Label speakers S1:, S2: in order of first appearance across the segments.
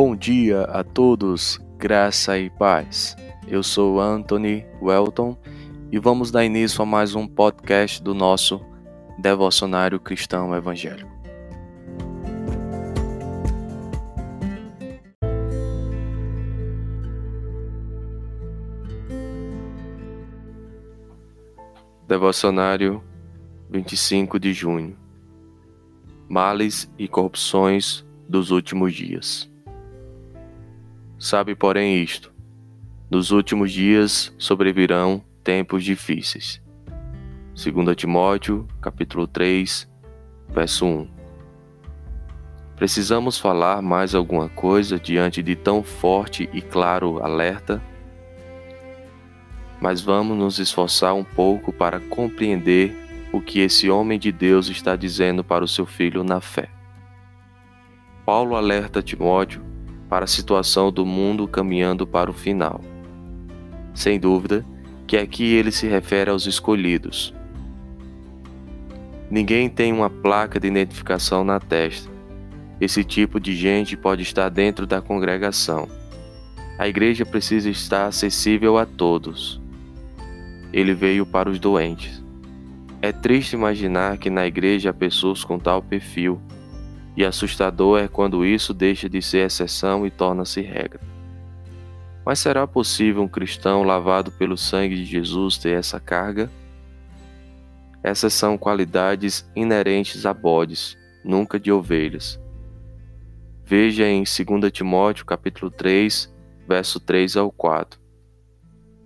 S1: Bom dia a todos, graça e paz. Eu sou Anthony Welton e vamos dar início a mais um podcast do nosso Devocionário Cristão Evangélico. Devocionário 25 de junho Males e corrupções dos últimos dias. Sabe, porém, isto: nos últimos dias sobrevirão tempos difíceis. 2 Timóteo, capítulo 3, verso 1. Precisamos falar mais alguma coisa diante de tão forte e claro alerta? Mas vamos nos esforçar um pouco para compreender o que esse homem de Deus está dizendo para o seu filho na fé. Paulo alerta Timóteo para a situação do mundo caminhando para o final. Sem dúvida que aqui ele se refere aos escolhidos. Ninguém tem uma placa de identificação na testa. Esse tipo de gente pode estar dentro da congregação. A igreja precisa estar acessível a todos. Ele veio para os doentes. É triste imaginar que na igreja há pessoas com tal perfil e assustador é quando isso deixa de ser exceção e torna-se regra. Mas será possível um cristão lavado pelo sangue de Jesus ter essa carga? Essas são qualidades inerentes a bodes, nunca de ovelhas. Veja em 2 Timóteo capítulo 3, verso 3 ao 4.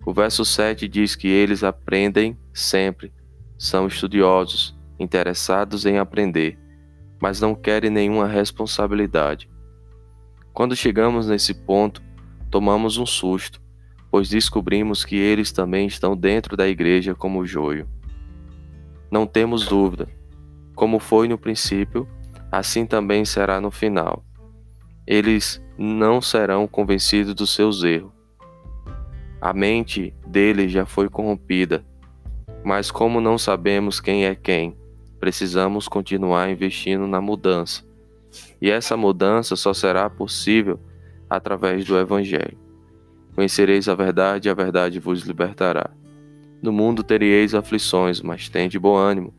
S1: O verso 7 diz que eles aprendem sempre, são estudiosos, interessados em aprender mas não querem nenhuma responsabilidade. Quando chegamos nesse ponto, tomamos um susto, pois descobrimos que eles também estão dentro da igreja como o joio. Não temos dúvida, como foi no princípio, assim também será no final. Eles não serão convencidos dos seus erros. A mente deles já foi corrompida, mas como não sabemos quem é quem, precisamos continuar investindo na mudança. E essa mudança só será possível através do Evangelho. Conhecereis a verdade, e a verdade vos libertará. No mundo tereis aflições, mas tende bom ânimo.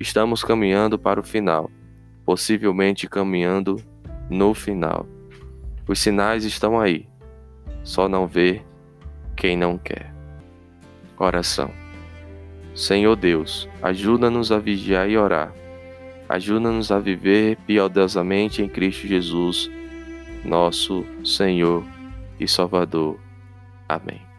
S1: Estamos caminhando para o final, possivelmente caminhando no final. Os sinais estão aí, só não vê quem não quer. Oração. Senhor Deus, ajuda-nos a vigiar e orar. Ajuda-nos a viver piedosamente em Cristo Jesus, nosso Senhor e Salvador. Amém.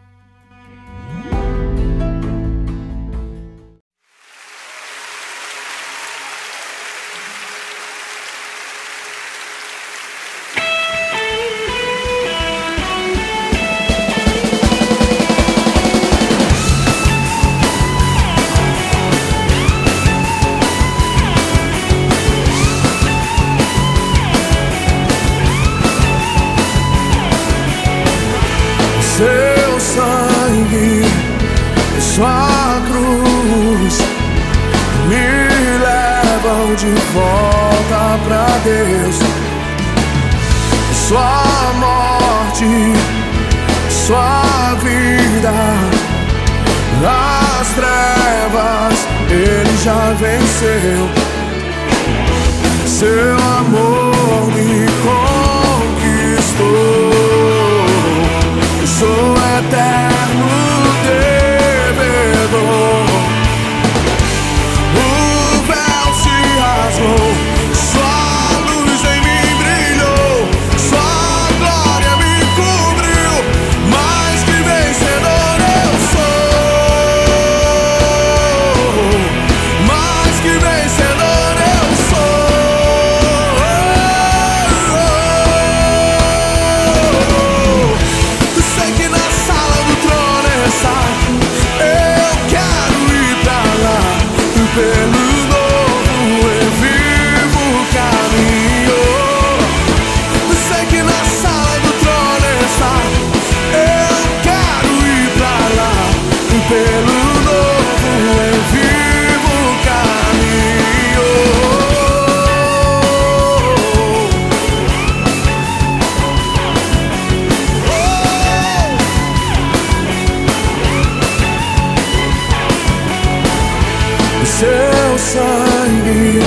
S2: Me levam de volta pra Deus. Sua morte, sua vida, as trevas, ele já venceu. Seu amor me teu sangue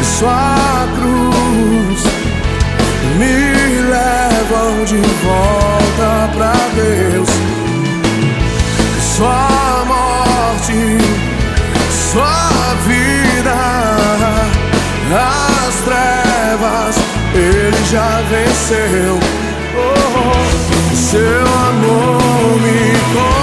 S2: e sua cruz me levam de volta pra Deus. Sua morte, sua vida, as trevas ele já venceu. Oh, seu amor me conta.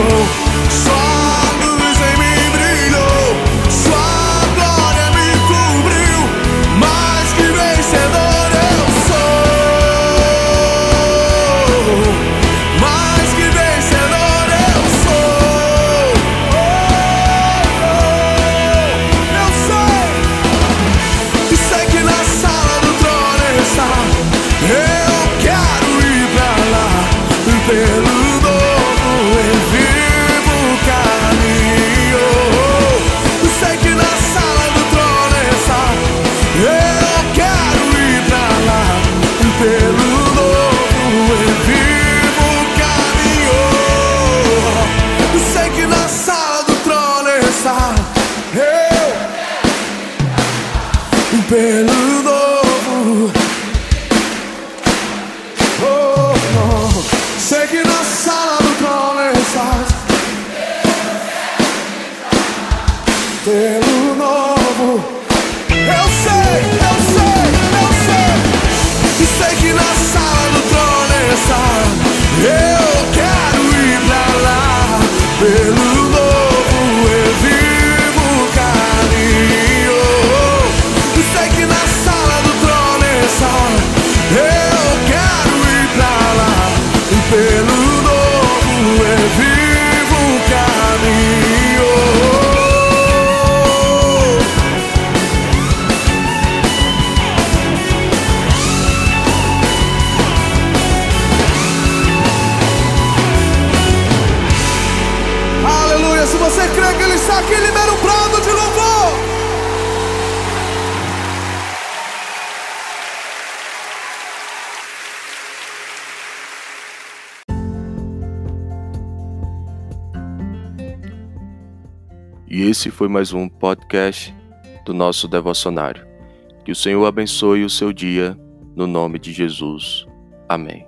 S2: Oh. there.
S1: E esse foi mais um podcast do nosso devocionário. Que o Senhor abençoe o seu dia, no nome de Jesus. Amém.